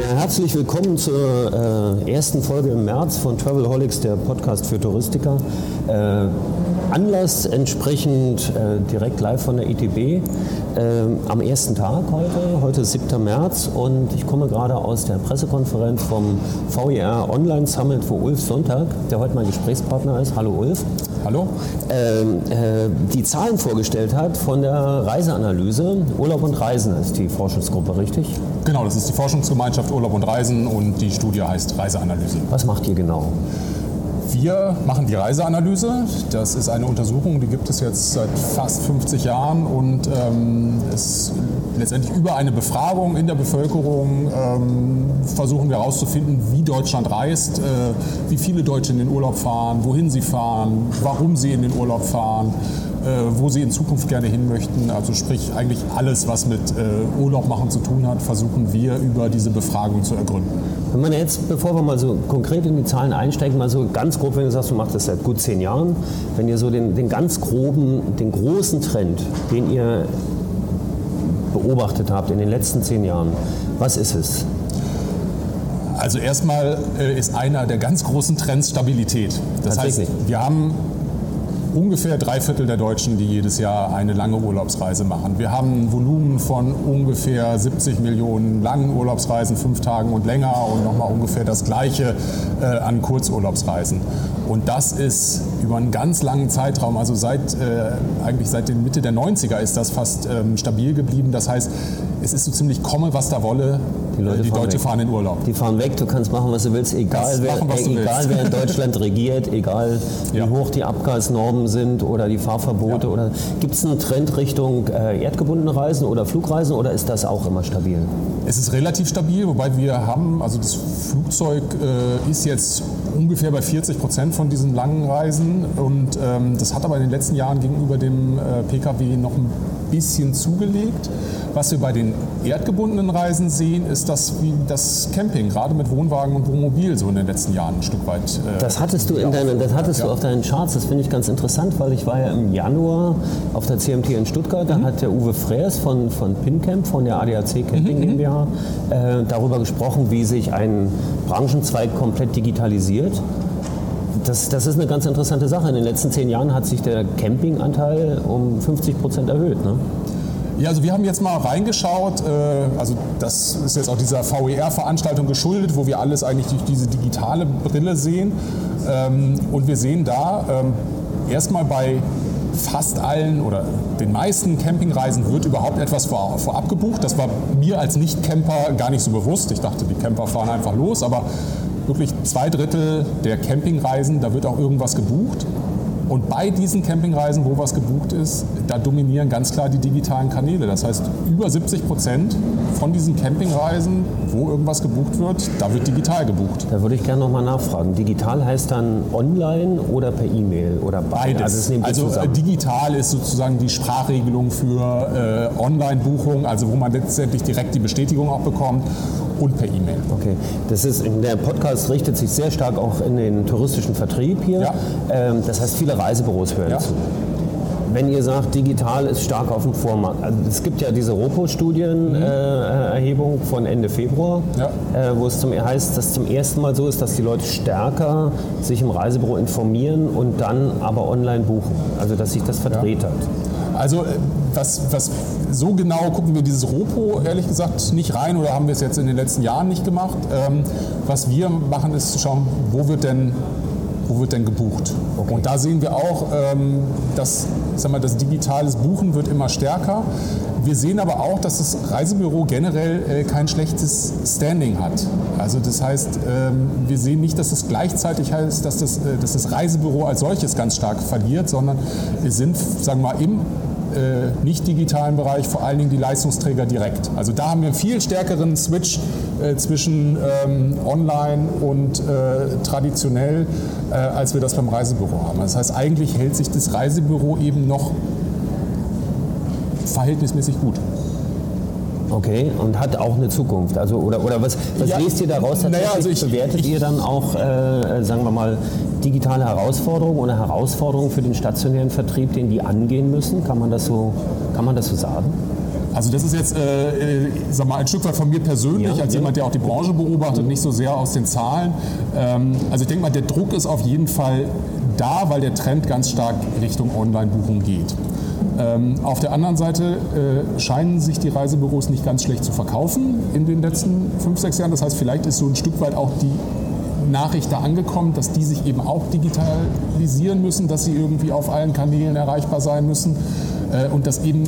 Ja, herzlich willkommen zur äh, ersten Folge im März von Travelholics, der Podcast für Touristiker. Äh, Anlass entsprechend äh, direkt live von der ITB äh, am ersten Tag heute, heute ist 7. März und ich komme gerade aus der Pressekonferenz vom VIR Online Summit, wo Ulf Sonntag, der heute mein Gesprächspartner ist, hallo Ulf, Hallo? ähm, äh, die Zahlen vorgestellt hat von der Reiseanalyse. Urlaub und Reisen ist die Forschungsgruppe, richtig? Genau, das ist die Forschungsgemeinschaft Urlaub und Reisen und die Studie heißt Reiseanalyse. Was macht ihr genau? Wir machen die Reiseanalyse. Das ist eine Untersuchung, die gibt es jetzt seit fast 50 Jahren und ähm, ist letztendlich über eine Befragung in der Bevölkerung ähm, versuchen wir herauszufinden, wie Deutschland reist, äh, wie viele Deutsche in den Urlaub fahren, wohin sie fahren, warum sie in den Urlaub fahren, wo sie in Zukunft gerne hin möchten. Also sprich eigentlich alles, was mit äh, Urlaub machen zu tun hat, versuchen wir über diese Befragung zu ergründen. Wenn man jetzt, bevor wir mal so konkret in die Zahlen einsteigen, mal so ganz grob, wenn du sagst, du machst das seit gut zehn Jahren, wenn ihr so den, den ganz groben, den großen Trend, den ihr beobachtet habt in den letzten zehn Jahren, was ist es? Also erstmal äh, ist einer der ganz großen Trends Stabilität. Das heißt, wir haben ungefähr drei Viertel der Deutschen, die jedes Jahr eine lange Urlaubsreise machen. Wir haben ein Volumen von ungefähr 70 Millionen langen Urlaubsreisen, fünf Tagen und länger und nochmal ungefähr das gleiche äh, an Kurzurlaubsreisen. Und das ist über einen ganz langen Zeitraum, also seit äh, eigentlich seit den Mitte der 90er ist das fast ähm, stabil geblieben. Das heißt, es ist so ziemlich komme, was da wolle. Die Leute Äh, die fahren Deutsche weg. fahren in Urlaub. Die fahren weg, du kannst machen, was du willst, egal, wer, machen, äh, egal willst. wer in Deutschland regiert, egal Ja. wie hoch die Abgasnormen sind oder die Fahrverbote. Ja. Oder Gibt es einen Trend Richtung äh, erdgebundene Reisen oder Flugreisen oder ist das auch immer stabil? Es ist relativ stabil, wobei wir haben, also das Flugzeug äh, ist jetzt ungefähr bei 40 Prozent von diesen langen Reisen und ähm, das hat aber in den letzten Jahren gegenüber dem äh, Pkw noch ein bisschen zugelegt. Was wir bei den erdgebundenen Reisen sehen, ist das wie das Camping, gerade mit Wohnwagen und Wohnmobil so in den letzten Jahren ein Stück weit. Äh, Das hattest du, in deinen, das hattest du Ja. auf deinen Charts, das finde ich ganz interessant, weil ich war ja im Januar auf der CMT in Stuttgart, Mhm. da hat der Uwe Freers von, von PinCamp, von der ADAC Mhm, Camping GmbH, äh, darüber gesprochen, wie sich ein Branchenzweig komplett digitalisiert. Das, das ist eine ganz interessante Sache. In den letzten zehn Jahren hat sich der Campinganteil um 50 Prozent erhöht. Ne? Ja, also wir haben jetzt mal reingeschaut, äh, also das ist jetzt auch dieser VER-Veranstaltung geschuldet, wo wir alles eigentlich durch diese digitale Brille sehen. Ähm, Und wir sehen da ähm, erstmal bei fast allen oder den meisten Campingreisen wird überhaupt etwas vor- vorab gebucht. Das war mir als Nicht-Camper gar nicht so bewusst. Ich dachte, die Camper fahren einfach los, aber wirklich zwei Drittel der Campingreisen, da wird auch irgendwas gebucht. Und bei diesen Campingreisen, wo was gebucht ist, da dominieren ganz klar die digitalen Kanäle. Das heißt, über 70 Prozent von diesen Campingreisen, wo irgendwas gebucht wird, da wird digital gebucht. Da würde ich gerne nochmal nachfragen. Digital heißt dann online oder per E-Mail oder beides? Also, es nimmt die Also äh, digital ist sozusagen die Sprachregelung für äh, Online-Buchung, also wo man letztendlich direkt die Bestätigung auch bekommt und per E-Mail. Okay, das ist, der Podcast richtet sich sehr stark auch in den touristischen Vertrieb hier. Ja. Ähm, das heißt, viele Reisebüros hören Ja. zu. Wenn ihr sagt, digital ist stark auf dem Vormarsch, also es gibt ja diese Ropo-Studienerhebung von Ende Februar, Mhm. Ja. äh, wo es zum, heißt, dass zum ersten Mal so ist, dass die Leute stärker sich im Reisebüro informieren und dann aber online buchen. Also dass sich das verdreht hat. Also äh, was, was so genau gucken wir dieses Ropo ehrlich gesagt nicht rein oder haben wir es jetzt in den letzten Jahren nicht gemacht. Ähm, was wir machen ist zu schauen, wo wird denn wo wird denn gebucht? Und da sehen wir auch, ähm, dass sag mal, das digitales Buchen wird immer stärker. Wir sehen aber auch, dass das Reisebüro generell äh, kein schlechtes Standing hat. Also das heißt, ähm, wir sehen nicht, dass es gleichzeitig heißt, dass das, äh, dass das Reisebüro als solches ganz stark verliert, sondern wir sind, sagen wir mal, im äh, nicht digitalen Bereich vor allen Dingen die Leistungsträger direkt. Also da haben wir einen viel stärkeren Switch äh, zwischen ähm, online und äh, traditionell, äh, als wir das beim Reisebüro haben. Das heißt, eigentlich hält sich das Reisebüro eben noch verhältnismäßig gut. Okay, und hat auch eine Zukunft. Also, oder, oder was, was ja, lest ihr daraus? Naja, also ich, bewertet ich, ihr dann auch, äh, sagen wir mal, digitale Herausforderungen oder Herausforderungen für den stationären Vertrieb, den die angehen müssen? Kann man das so, kann man das so sagen? Also das ist jetzt äh, äh sag mal, ein Stück weit von mir persönlich, ja, als ja. jemand, der auch die Branche beobachtet, nicht so sehr aus den Zahlen. Ähm, also ich denke mal, der Druck ist auf jeden Fall da, weil der Trend ganz stark Richtung Online-Buchung geht. Ähm, auf der anderen Seite äh, scheinen sich die Reisebüros nicht ganz schlecht zu verkaufen in den letzten fünf, sechs Jahren. Das heißt, vielleicht ist so ein Stück weit auch die Nachricht da angekommen, dass die sich eben auch digitalisieren müssen, dass sie irgendwie auf allen Kanälen erreichbar sein müssen äh, und dass eben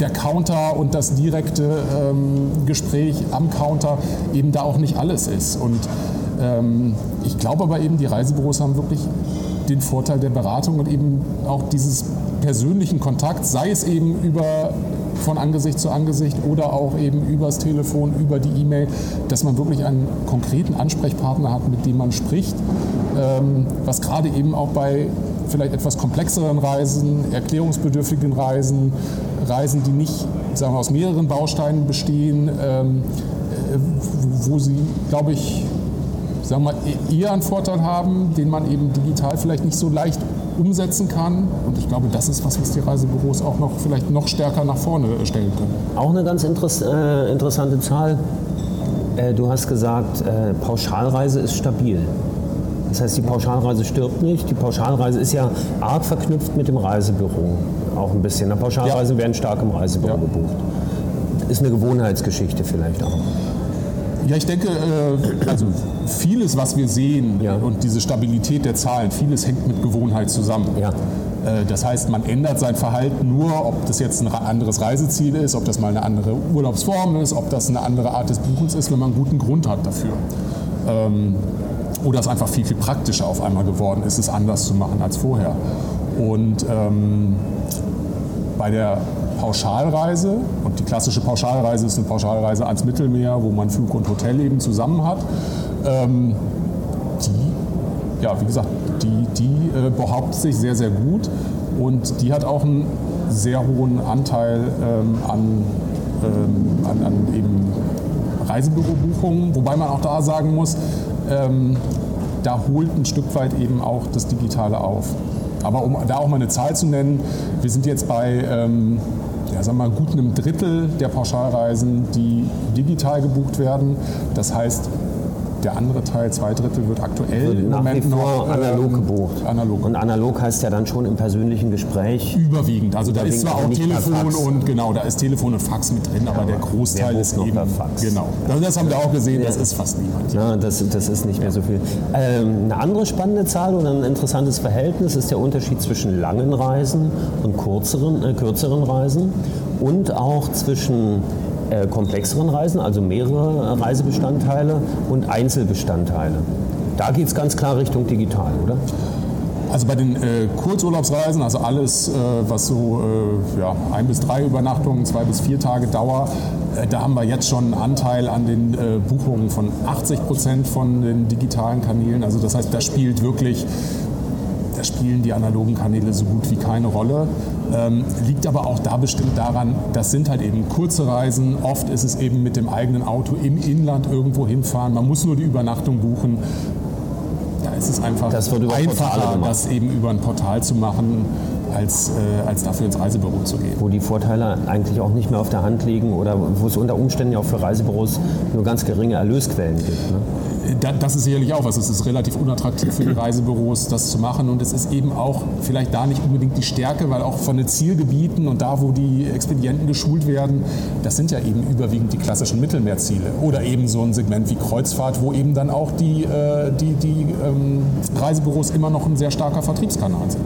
der Counter und das direkte ähm, Gespräch am Counter eben da auch nicht alles ist. Und ähm, ich glaube aber eben, die Reisebüros haben wirklich den Vorteil der Beratung und eben auch dieses persönlichen Kontakt, sei es eben über von Angesicht zu Angesicht oder auch eben übers Telefon, über die E-Mail, dass man wirklich einen konkreten Ansprechpartner hat, mit dem man spricht, ähm, was gerade eben auch bei vielleicht etwas komplexeren Reisen, erklärungsbedürftigen Reisen, Reisen, die nicht sagen wir, aus mehreren Bausteinen bestehen, ähm, äh, wo sie, glaube ich, sagen wir mal, eher einen Vorteil haben, den man eben digital vielleicht nicht so leicht umsetzen kann. Und ich glaube, das ist was, was die Reisebüros auch noch vielleicht noch stärker nach vorne stellen können. Auch eine ganz interess äh, interessante Zahl. Äh, du hast gesagt, äh, Pauschalreise ist stabil. Das heißt, die Pauschalreise stirbt nicht. Die Pauschalreise ist ja arg verknüpft mit dem Reisebüro. Auch ein bisschen. Na, Pauschalreisen ja. werden stark im Reisebüro ja. gebucht. Ist eine Gewohnheitsgeschichte vielleicht auch. Ja, ich denke, äh, also vieles, was wir sehen ja. und diese Stabilität der Zahlen, vieles hängt mit Gewohnheit zusammen. Ja. Äh, das heißt, man ändert sein Verhalten nur, ob das jetzt ein anderes Reiseziel ist, ob das mal eine andere Urlaubsform ist, ob das eine andere Art des Buchens ist, wenn man einen guten Grund hat dafür. Ähm, oder es einfach viel, viel praktischer auf einmal geworden ist, es anders zu machen als vorher. Und ähm, bei der Pauschalreise und die klassische Pauschalreise ist eine Pauschalreise ans Mittelmeer, wo man Flug und Hotel eben zusammen hat. Ähm, die, ja, wie gesagt, die, die äh, behauptet sich sehr, sehr gut und die hat auch einen sehr hohen Anteil ähm, an, ähm, an, an, eben Reisebürobuchungen, wobei man auch da sagen muss, ähm, da holt ein Stück weit eben auch das Digitale auf. Aber um da auch mal eine Zahl zu nennen, wir sind jetzt bei ähm, ja, sagen wir mal, gut einem Drittel der Pauschalreisen, die digital gebucht werden. Das heißt, der andere Teil, zwei Drittel, wird aktuell wird im Moment noch analog ähm, gebucht. Analog. Und analog heißt ja dann schon im persönlichen Gespräch. Überwiegend. Also da ist zwar auch Telefon und genau, da ist Telefon und Fax mit drin, ja, aber der Großteil ist eben Fax. Genau. Also das haben wir auch gesehen. Das ist fast niemand. Ja, das, das ist nicht mehr so viel. Ähm, eine andere spannende Zahl oder ein interessantes Verhältnis ist der Unterschied zwischen langen Reisen und kürzeren, äh, kürzeren Reisen und auch zwischen äh, komplexeren Reisen, also mehrere Reisebestandteile und Einzelbestandteile. Da geht es ganz klar Richtung digital, oder? Also bei den äh, Kurzurlaubsreisen, also alles, äh, was so äh, ja, ein bis drei Übernachtungen, zwei bis vier Tage Dauer, äh, da haben wir jetzt schon einen Anteil an den äh, Buchungen von 80 Prozent von den digitalen Kanälen. Also das heißt, da spielt wirklich da spielen die analogen Kanäle so gut wie keine Rolle. Ähm, liegt aber auch da bestimmt daran, das sind halt eben kurze Reisen. Oft ist es eben mit dem eigenen Auto im Inland irgendwo hinfahren. Man muss nur die Übernachtung buchen. Da ist es einfach das einfacher, das eben über ein Portal zu machen als, äh, als dafür ins Reisebüro zu gehen. Wo die Vorteile eigentlich auch nicht mehr auf der Hand liegen oder wo es unter Umständen auch für Reisebüros nur ganz geringe Erlösquellen gibt. Ne? Das ist sicherlich auch was. Es ist relativ unattraktiv für die Reisebüros, das zu machen. Und es ist eben auch vielleicht da nicht unbedingt die Stärke, weil auch von den Zielgebieten und da, wo die Expedienten geschult werden, das sind ja eben überwiegend die klassischen Mittelmeerziele. Oder eben so ein Segment wie Kreuzfahrt, wo eben dann auch die, äh, die, die ähm, Reisebüros immer noch ein sehr starker Vertriebskanal sind.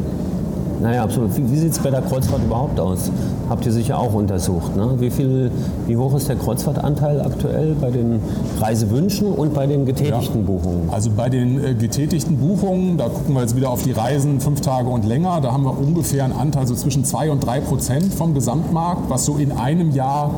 Naja, absolut. Wie, wie sieht es bei der Kreuzfahrt überhaupt aus? Habt ihr sicher auch untersucht. Ne? Wie, viel, wie hoch ist der Kreuzfahrtanteil aktuell bei den Reisewünschen und bei den getätigten ja. Buchungen? Also bei den äh, getätigten Buchungen, da gucken wir jetzt wieder auf die Reisen fünf Tage und länger, da haben wir ungefähr einen Anteil so zwischen 2 und 3 Prozent vom Gesamtmarkt, was so in einem Jahr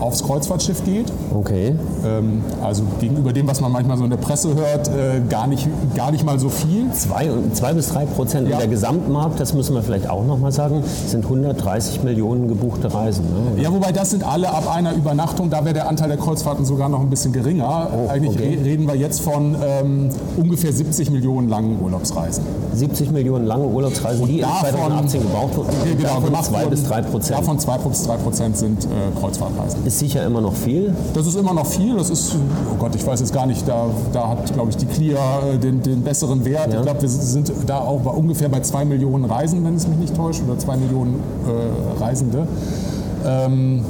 aufs Kreuzfahrtschiff geht. Okay. Ähm, also gegenüber dem, was man manchmal so in der Presse hört, äh, gar, nicht, gar nicht mal so viel. Zwei, zwei bis drei Prozent. Ja. Und der Gesamtmarkt, das müssen wir vielleicht auch noch mal sagen, sind 130 Millionen gebuchte Reisen. Ne? Ja, wobei das sind alle ab einer Übernachtung. Da wäre der Anteil der Kreuzfahrten sogar noch ein bisschen geringer. Oh, Eigentlich okay. reden wir jetzt von ähm, ungefähr 70 Millionen langen Urlaubsreisen. 70 Millionen lange Urlaubsreisen, die davon, in 2018 gebraucht wurden. Genau, davon 2 bis 3 Prozent. Davon 2 bis 3 Prozent sind äh, Kreuzfahrtreisen ist sicher immer noch viel. Das ist immer noch viel. Das ist, oh Gott, ich weiß jetzt gar nicht, da, da hat, glaube ich, die Clear äh, den, den besseren Wert. Ja. Ich glaube, wir sind da auch bei, ungefähr bei zwei Millionen Reisen, wenn es mich nicht täuscht, oder zwei Millionen äh, Reisende. Ähm,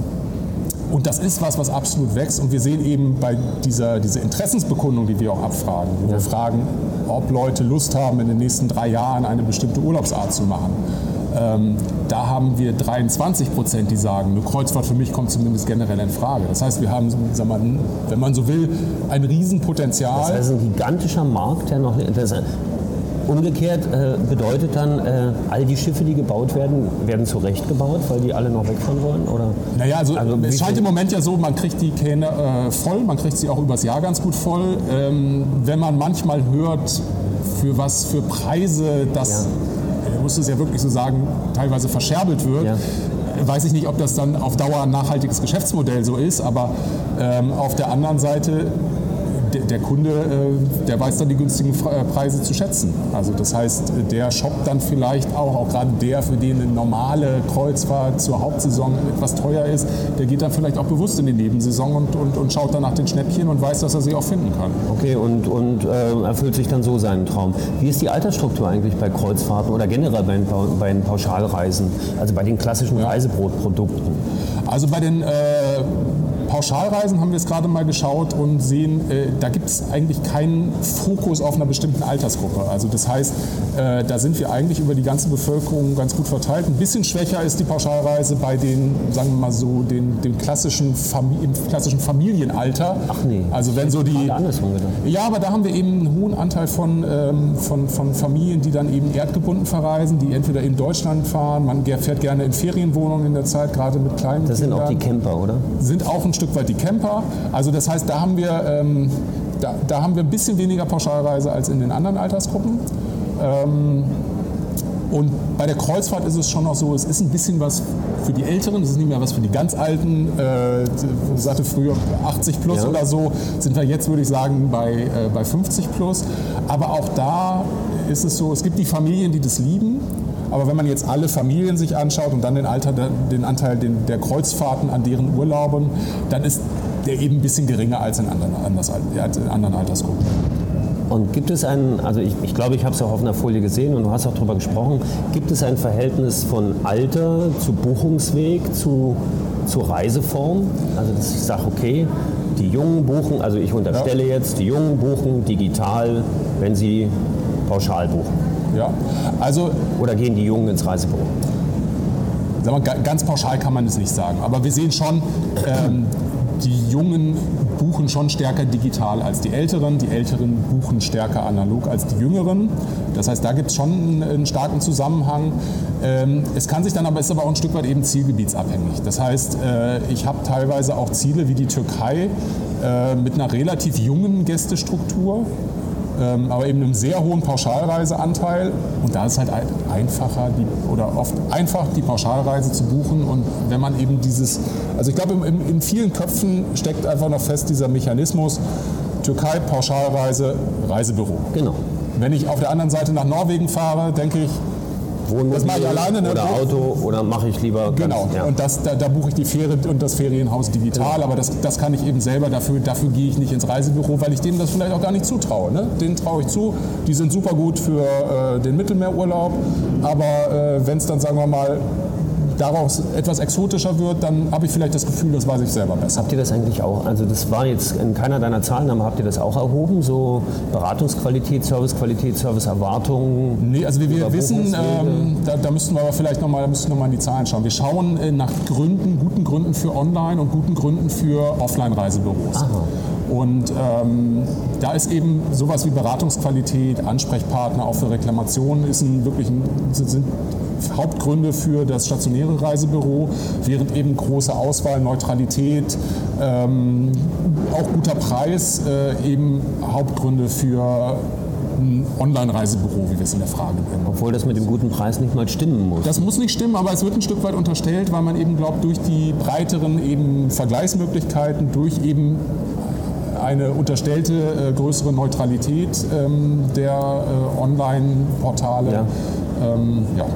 und das ist was, was absolut wächst. Und wir sehen eben bei dieser, dieser Interessensbekundung, die wir auch abfragen, wo ja. wir fragen, ob Leute Lust haben, in den nächsten drei Jahren eine bestimmte Urlaubsart zu machen. Ähm, da haben wir 23 Prozent, die sagen, eine Kreuzfahrt für mich kommt zumindest generell in Frage. Das heißt, wir haben, sag mal, wenn man so will, ein Riesenpotenzial. Das heißt, ein gigantischer Markt, der noch Umgekehrt äh, bedeutet dann, äh, all die Schiffe, die gebaut werden, werden zurecht gebaut, weil die alle noch wegfahren wollen? Oder? Naja, also, also es scheint im Moment ja so, man kriegt die Kähne äh, voll, man kriegt sie auch übers Jahr ganz gut voll. Ähm, wenn man manchmal hört, für was für Preise das ja muss es ja wirklich so sagen, teilweise verscherbelt wird. Ja. Weiß ich nicht, ob das dann auf Dauer ein nachhaltiges Geschäftsmodell so ist, aber ähm, auf der anderen Seite der, der Kunde, äh, der weiß dann die günstigen äh, Preise zu schätzen. Also das heißt, der shoppt dann vielleicht auch, auch gerade der, für den eine normale Kreuzfahrt zur Hauptsaison etwas teuer ist, der geht dann vielleicht auch bewusst in die Nebensaison und, und, und schaut dann nach den Schnäppchen und weiß, dass er sie auch finden kann. Okay, und, und äh, erfüllt sich dann so seinen Traum. Wie ist die Altersstruktur eigentlich bei Kreuzfahrten oder generell bei, bei den Pauschalreisen, also bei den klassischen ja. Reisebrotprodukten? Also bei den äh, Pauschalreisen haben wir es gerade mal geschaut und sehen, äh, da gibt es eigentlich keinen Fokus auf einer bestimmten Altersgruppe. Also das heißt, äh, da sind wir eigentlich über die ganze Bevölkerung ganz gut verteilt. Ein bisschen schwächer ist die Pauschalreise bei den, sagen wir mal so, den, den klassischen, Famili im klassischen Familienalter. Ach nee. Also wenn so die. Ja, aber da haben wir eben einen hohen Anteil von, ähm, von, von Familien, die dann eben erdgebunden verreisen, die entweder in Deutschland fahren, man fährt gerne in Ferienwohnungen in der Zeit, gerade mit kleinen Das sind Kindern. auch die Camper, oder? Sind auch ein Stück weit die Camper. Also das heißt, da haben wir, ähm, da, da, haben wir ein bisschen weniger Pauschalreise als in den anderen Altersgruppen. Ähm, und bei der Kreuzfahrt ist es schon noch so, es ist ein bisschen was für die Älteren, es ist nicht mehr was für die ganz Alten. Äh, ich sagte früher 80 plus ja. oder so, sind wir jetzt, würde ich sagen, bei, äh, bei 50 plus. Aber auch da ist es so, es gibt die Familien, die das lieben aber wenn man jetzt alle Familien sich anschaut und dann den, Alter, den Anteil der Kreuzfahrten an deren Urlauben, dann ist der eben ein bisschen geringer als in anderen, in anderen Altersgruppen. Und gibt es ein, also ich, ich glaube, ich habe es auch auf einer Folie gesehen und du hast auch darüber gesprochen, gibt es ein Verhältnis von Alter zu Buchungsweg zu, zu Reiseform? Also dass ich sage, okay, die Jungen buchen, also ich unterstelle ja. jetzt, die Jungen buchen digital, wenn sie pauschal buchen. Ja, also Oder gehen die Jungen ins Reisebüro? Wir, ganz pauschal kann man es nicht sagen. Aber wir sehen schon, ähm, die Jungen buchen schon stärker digital als die Älteren. Die Älteren buchen stärker analog als die Jüngeren. Das heißt, da gibt es schon einen, einen, starken Zusammenhang. Ähm, es kann sich dann aber, ist aber auch ein Stück weit eben zielgebietsabhängig. Das heißt, äh, ich habe teilweise auch Ziele wie die Türkei äh, mit einer relativ jungen Gästestruktur aber eben einem sehr hohen Pauschalreiseanteil. Und da ist halt einfacher die, oder oft einfach die Pauschalreise zu buchen. Und wenn man eben dieses, also ich glaube, in, in vielen Köpfen steckt einfach noch fest dieser Mechanismus, Türkei, Pauschalreise, Reisebüro. Genau. Wenn ich auf der anderen Seite nach Norwegen fahre, denke ich, Wohnmobil das mache ich alleine ne? oder Auto oder mache ich lieber genau ja. und das da, da, buche ich die Fähre und das Ferienhaus digital genau. aber das, das kann ich eben selber dafür dafür gehe ich nicht ins Reisebüro weil ich denen das vielleicht auch gar nicht zutraue ne? denen traue ich zu die sind super gut für äh, den Mittelmeerurlaub aber äh, wenn es dann sagen wir mal daraus etwas exotischer wird, dann habe ich vielleicht das Gefühl, das weiß ich selber besser. Habt ihr das eigentlich auch, also das war jetzt in keiner deiner Zahlen, aber habt ihr das auch erhoben, so Beratungsqualität, Servicequalität, Serviceerwartungen? Nee, also wir, wir wissen, ähm, da, da, müssten wir aber vielleicht nochmal noch mal in die Zahlen schauen. Wir schauen äh, nach Gründen, guten Gründen für Online und guten Gründen für Offline-Reisebüros. Und ähm, da ist eben sowas wie Beratungsqualität, Ansprechpartner auch für Reklamationen ist ein wirklich ein, sind Hauptgründe für das stationäre Reisebüro, während eben große Auswahl, Neutralität, ähm, auch guter Preis äh, eben Hauptgründe für ein Online-Reisebüro, wie wir es in der Frage nennen. Obwohl das mit dem guten Preis nicht mal stimmen muss. Das muss nicht stimmen, aber es wird ein Stück weit unterstellt, weil man eben glaubt, durch die breiteren eben Vergleichsmöglichkeiten, durch eben eine unterstellte äh, größere Neutralität ähm, der äh, Online-Portale. Ja. Ähm, ja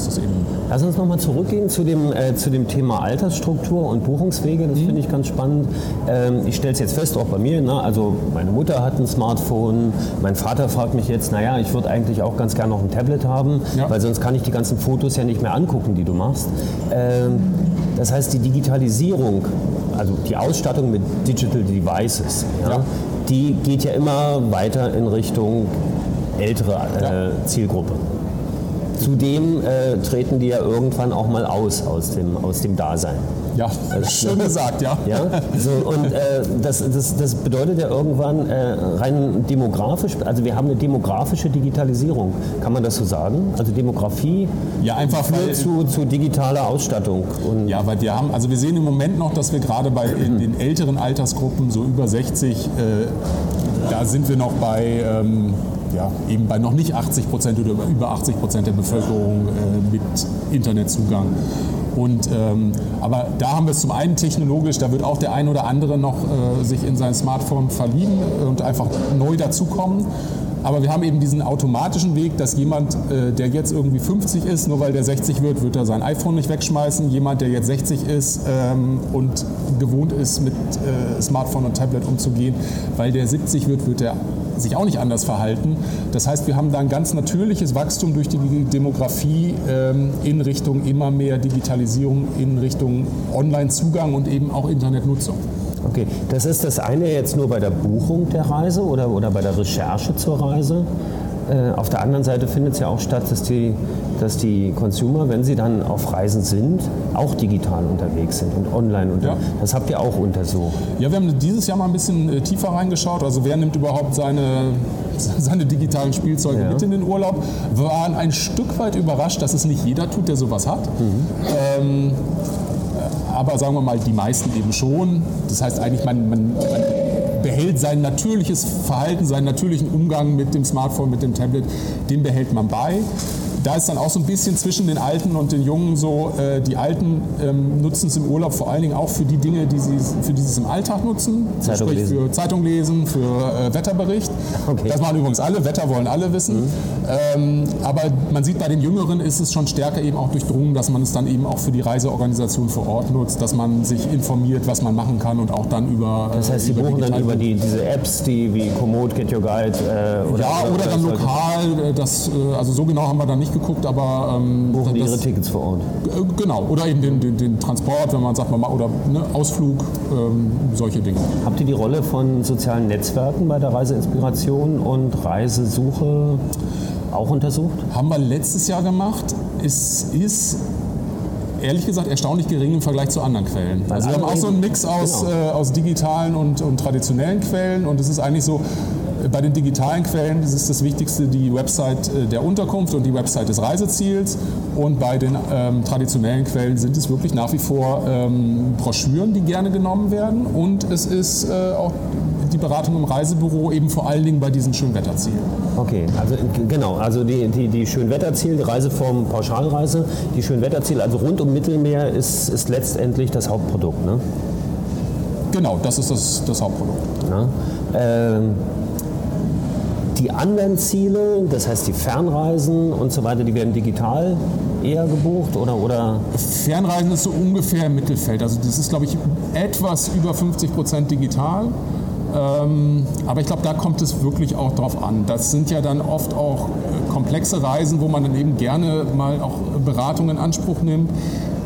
ist das eben. Lass uns nochmal zurückgehen zu dem, äh, zu dem Thema Altersstruktur und Buchungswege. Das mhm. finde ich ganz spannend. Ähm, ich stelle es jetzt fest, auch bei mir. Ne? Also meine Mutter hat ein Smartphone. Mein Vater fragt mich jetzt, naja, ich würde eigentlich auch ganz gerne noch ein Tablet haben, ja. weil sonst kann ich die ganzen Fotos ja nicht mehr angucken, die du machst. Ähm, das heißt, die Digitalisierung, also die Ausstattung mit Digital Devices, ja, ja. die geht ja immer weiter in Richtung ältere äh, Zielgruppe. Zudem äh, treten die ja irgendwann auch mal aus aus dem, aus dem Dasein. Ja, schön gesagt, ja. ja? So, und äh, das, das, das bedeutet ja irgendwann äh, rein demografisch, also wir haben eine demografische Digitalisierung, kann man das so sagen? Also Demografie ja, einfach führt zu, zu digitaler Ausstattung. Und ja, weil wir haben, also wir sehen im Moment noch, dass wir gerade bei in den älteren Altersgruppen, so über 60, äh, da sind wir noch bei... Ähm, ja, eben bei noch nicht 80 Prozent oder über 80 Prozent der Bevölkerung äh, mit Internetzugang. Und, ähm, aber da haben wir es zum einen technologisch, da wird auch der ein oder andere noch äh, sich in sein Smartphone verlieben und einfach neu dazukommen. Aber wir haben eben diesen automatischen Weg, dass jemand, äh, der jetzt irgendwie 50 ist, nur weil der 60 wird, wird er sein iPhone nicht wegschmeißen. Jemand, der jetzt 60 ist ähm, und gewohnt ist, mit äh, Smartphone und Tablet umzugehen, weil der 70 wird, wird er sich auch nicht anders verhalten. Das heißt, wir haben da ein ganz natürliches Wachstum durch die Demografie ähm, in Richtung immer mehr Digitalisierung, in Richtung Online-Zugang und eben auch Internetnutzung. Okay, das ist das eine jetzt nur bei der Buchung der Reise oder, oder bei der Recherche zur Reise. Äh, auf der anderen Seite findet es ja auch statt, dass die, dass die Consumer, wenn sie dann auf Reisen sind, auch digital unterwegs sind und online unterwegs. Ja. Das habt ihr auch untersucht. Ja, wir haben dieses Jahr mal ein bisschen äh, tiefer reingeschaut. Also wer nimmt überhaupt seine, seine digitalen Spielzeuge ja. mit in den Urlaub? Wir waren ein Stück weit überrascht, dass es nicht jeder tut, der sowas hat. Mhm. Ähm, aber sagen wir mal, die meisten eben schon. Das heißt eigentlich, man, man, man behält sein natürliches Verhalten, seinen natürlichen Umgang mit dem Smartphone, mit dem Tablet, den behält man bei da ist dann auch so ein bisschen zwischen den Alten und den Jungen so, äh, die Alten ähm, nutzen es im Urlaub vor allen Dingen auch für die Dinge, die sie, für die sie es im Alltag nutzen. Zeitung sprich lesen. für Zeitung lesen, für äh, Wetterbericht. Okay. Das machen übrigens alle, Wetter wollen alle wissen. Mhm. Ähm, aber man sieht bei den Jüngeren ist es schon stärker eben auch durchdrungen, dass man es dann eben auch für die Reiseorganisation vor Ort nutzt, dass man sich informiert, was man machen kann und auch dann über. Das heißt, Sie buchen dann über die, diese Apps, die wie Komoot, Get Your Guide äh, oder Ja, oder, oder dann lokal. Äh, das, äh, also so genau haben wir da nicht geguckt, aber... Ähm, Buchen das, Ihre Tickets vor Ort? Äh, genau, oder eben den, den, den, Transport, wenn man sagt, man oder ne, Ausflug, ähm, solche Dinge. Habt ihr die Rolle von sozialen Netzwerken bei der Reiseinspiration und Reisesuche auch untersucht? Haben wir letztes Jahr gemacht. Es ist ehrlich gesagt erstaunlich gering im Vergleich zu anderen Quellen. Also wir haben auch so einen Mix aus, genau. äh, aus digitalen und, und traditionellen Quellen und es ist eigentlich so, bei den digitalen Quellen ist das Wichtigste die Website äh, der Unterkunft und die Website des Reiseziels. Und bei den ähm, traditionellen Quellen sind es wirklich nach wie vor ähm, Broschüren, die gerne genommen werden. Und es ist äh, auch die Beratung im Reisebüro eben vor allen Dingen bei diesen Schönwetterzielen. Okay, also genau, also die, die, die Schönwetterziele, die Reiseform Pauschalreise, die Schönwetterziele, also rund um Mittelmeer ist, ist letztendlich das Hauptprodukt, ne? Genau, das ist das, das Hauptprodukt. Ja. Ähm, die anderen Ziele, das heißt die Fernreisen und so weiter, die werden digital eher gebucht oder, oder? Fernreisen ist so ungefähr im Mittelfeld. Also das ist, glaube ich, etwas über 50 Prozent digital. Ähm, aber ich glaube, da kommt es wirklich auch drauf an. Das sind ja dann oft auch äh, komplexe Reisen, wo man dann eben gerne mal auch Beratung in Anspruch nimmt.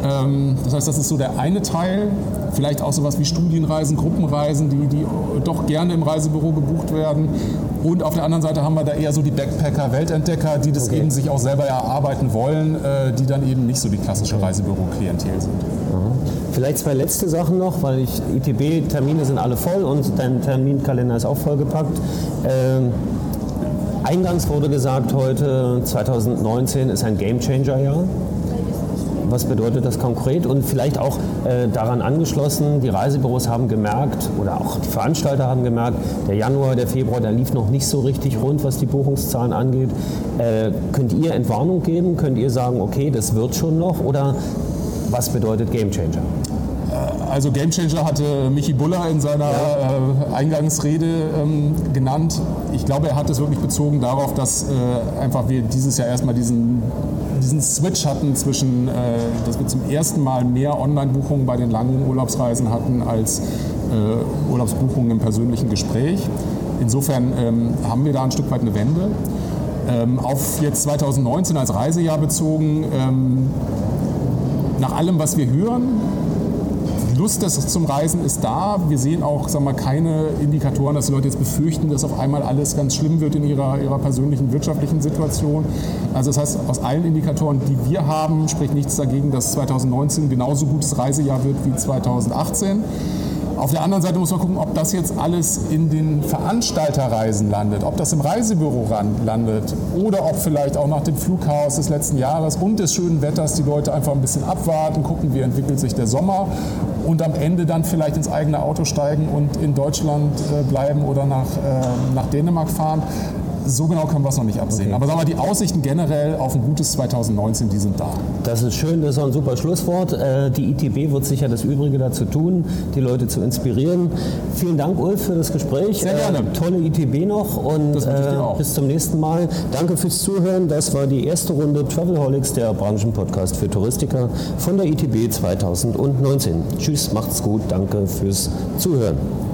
Ähm, das heißt, das ist so der eine Teil. Vielleicht auch sowas wie Studienreisen, Gruppenreisen, die, die doch gerne im Reisebüro gebucht werden. Und auf der anderen Seite haben wir da eher so die Backpacker, Weltentdecker, die das okay. eben sich auch selber erarbeiten wollen, äh, die dann eben nicht so die klassische Reisebüro-Klientel sind. Vielleicht zwei letzte Sachen noch, weil ich ITB-Termine sind alle voll und dein Terminkalender ist auch vollgepackt. Ähm, eingangs wurde gesagt, heute 2019 ist ein Gamechanger-Jahr. Was bedeutet das konkret? Und vielleicht auch äh, daran angeschlossen, die Reisebüros haben gemerkt oder auch die Veranstalter haben gemerkt, der Januar, der Februar, der lief noch nicht so richtig rund, was die Buchungszahlen angeht. Äh, könnt ihr Entwarnung geben? Könnt ihr sagen, okay, das wird schon noch? Oder was bedeutet Gamechanger? Also Gamechanger hatte Michi Buller in seiner ja. äh, Eingangsrede ähm, genannt. Ich glaube, er hat es wirklich bezogen darauf, dass äh, einfach wir dieses Jahr erstmal diesen, diesen Switch hatten zwischen, äh, dass wir zum ersten Mal mehr Online-Buchungen bei den langen Urlaubsreisen hatten als äh, Urlaubsbuchungen im persönlichen Gespräch. Insofern ähm, haben wir da ein Stück weit eine Wende. Ähm, auf jetzt 2019 als Reisejahr bezogen, ähm, nach allem, was wir hören, Lust des, zum Reisen ist da. Wir sehen auch sag mal, keine Indikatoren, dass die Leute jetzt befürchten, dass auf einmal alles ganz schlimm wird in ihrer, ihrer persönlichen wirtschaftlichen Situation. Also das heißt, aus allen Indikatoren, die wir haben, spricht nichts dagegen, dass 2019 genauso gutes Reisejahr wird wie 2018. Auf der anderen Seite muss man gucken, ob das jetzt alles in den Veranstalterreisen landet, ob das im Reisebüro landet oder ob vielleicht auch nach dem Flughaus des letzten Jahres und des schönen Wetters die Leute einfach ein bisschen abwarten, gucken, wie entwickelt sich der Sommer und am Ende dann vielleicht ins eigene Auto steigen und in Deutschland äh, bleiben oder nach, äh, nach Dänemark fahren so genau können wir es noch nicht absehen. Okay. Aber sagen wir, die Aussichten generell auf ein gutes 2019, die sind da. Das ist schön, das ist auch ein super Schlusswort. Äh, die ITB wird sicher das Übrige dazu tun, die Leute zu inspirieren. Vielen Dank, Ulf, für das Gespräch. Sehr gerne. Äh, tolle ITB noch und äh, bis zum nächsten Mal. Danke fürs Zuhören. Das war die erste Runde Travelholics, der Branchenpodcast für Touristiker von der ITB 2019. Tschüss, macht's gut. Danke fürs Zuhören